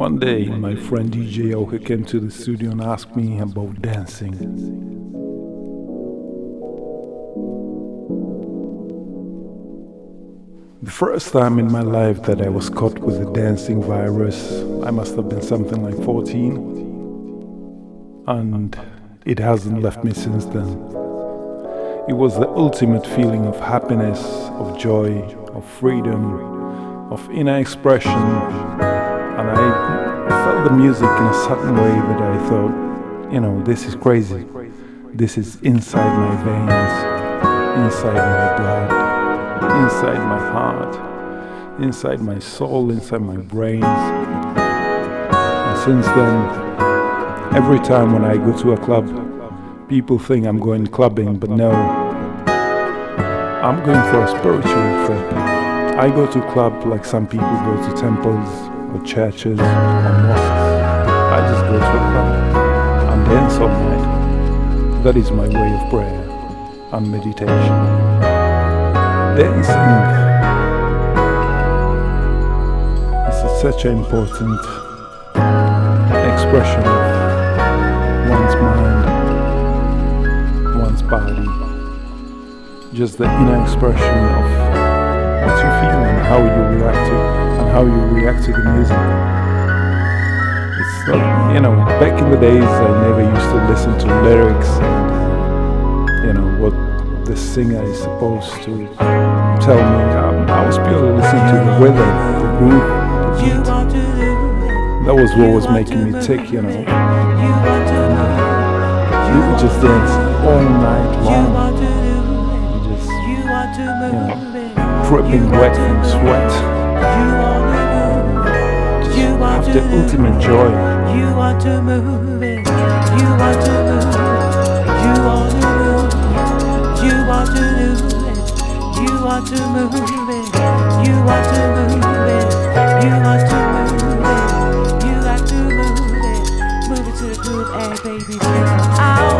One day, my friend DJ Oka came to the studio and asked me about dancing. The first time in my life that I was caught with the dancing virus, I must have been something like 14. And it hasn't left me since then. It was the ultimate feeling of happiness, of joy, of freedom, of inner expression. And I felt the music in a certain way that I thought, you know, this is crazy. This is inside my veins, inside my blood inside my heart, inside my soul, inside my brains. And since then, every time when I go to a club, people think I'm going clubbing, but no, I'm going for a spiritual trip. I go to club like some people go to temples or churches or. I just go to club and dance all night. That is my way of prayer and meditation dancing is such an important expression of one's mind, one's body, just the inner expression of what you feel and how you react to and how you react to the music. You know, back in the days I never used to listen to lyrics and, you know, what the singer is supposed to tell me. Um, I was purely listening to the rhythm, the groove, the beat. That was what was making me tick, you know. You would just dance all night long. You just, you know, dripping wet from sweat. Just have the ultimate joy. You want to move it. You want to move. You want to move. You want to do it. You want to move it. You want to move it. You want to move it. You got to move it. Move it to the groove, hey baby. Out.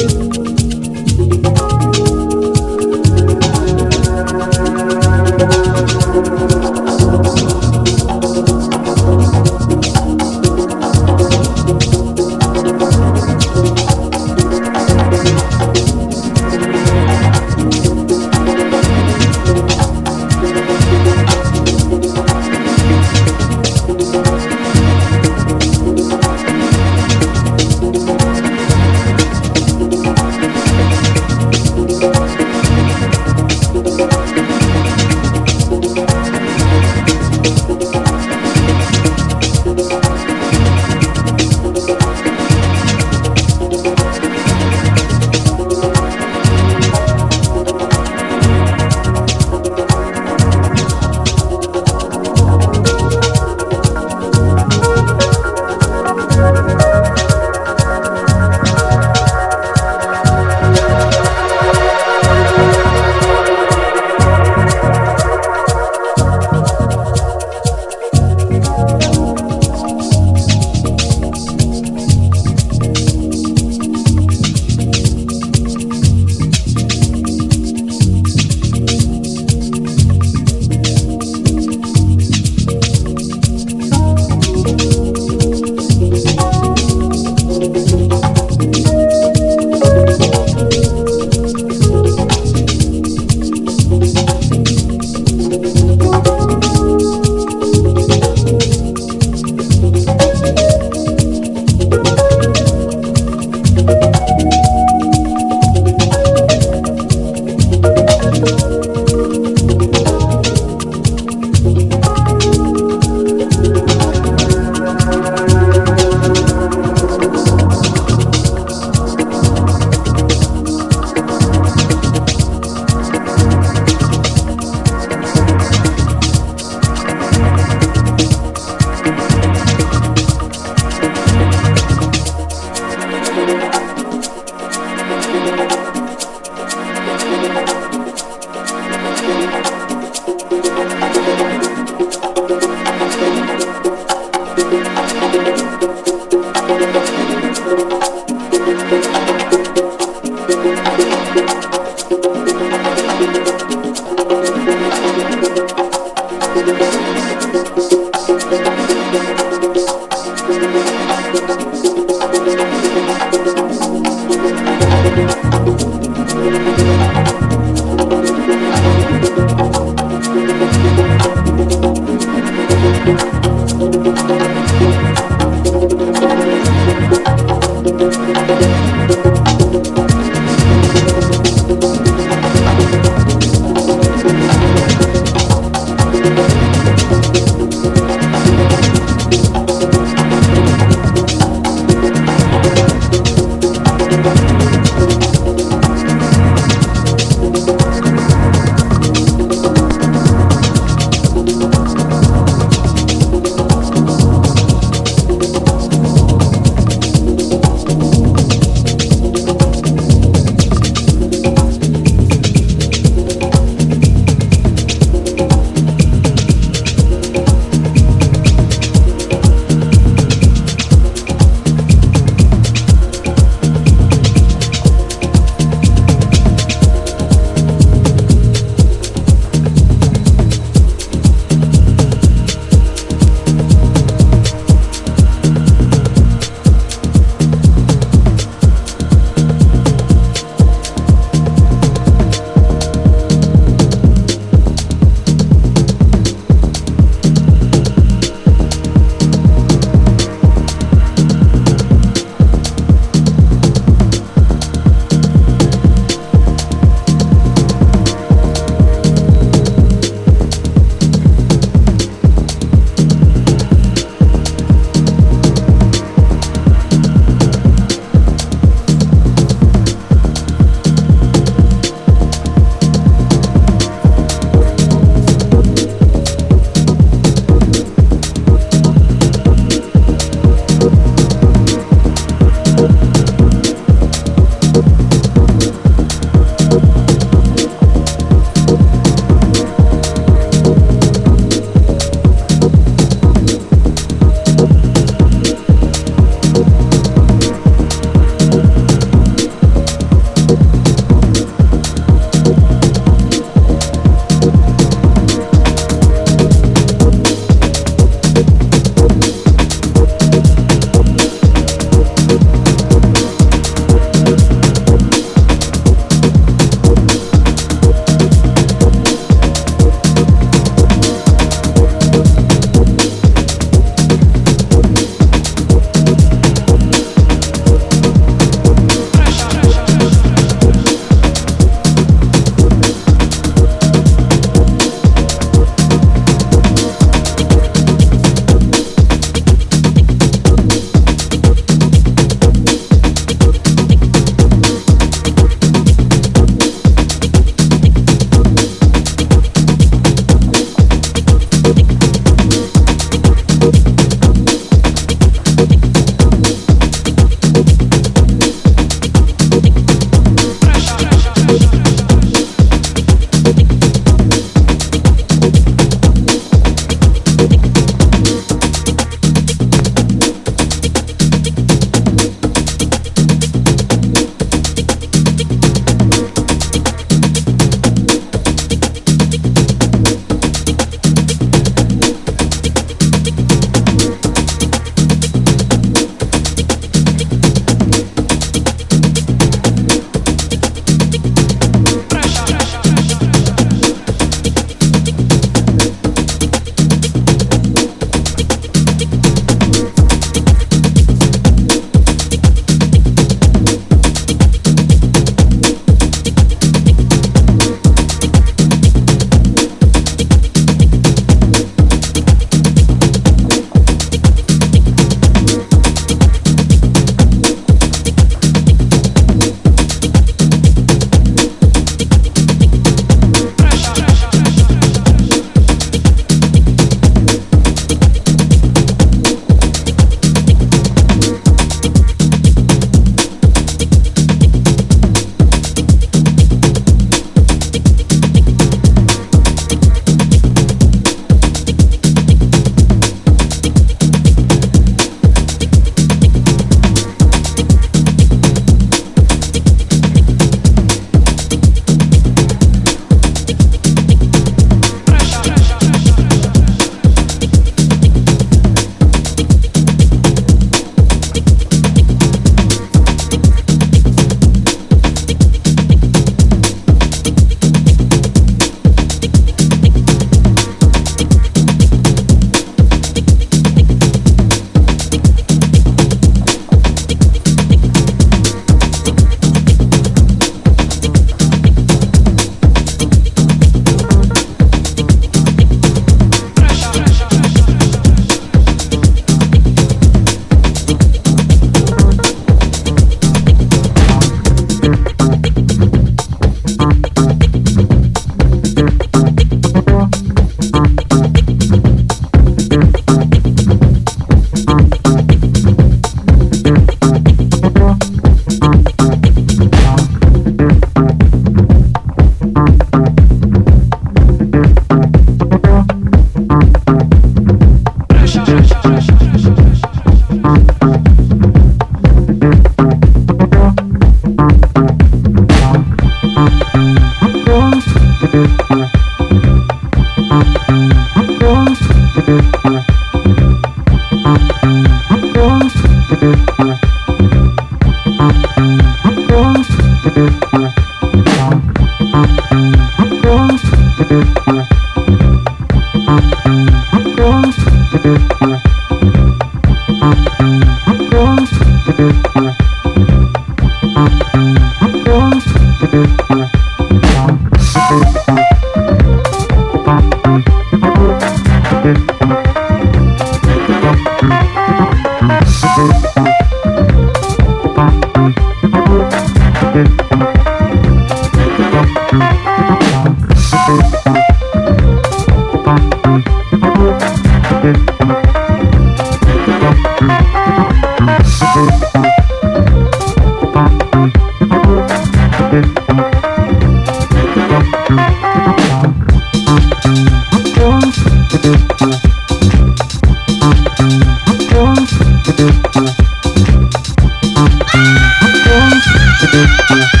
Música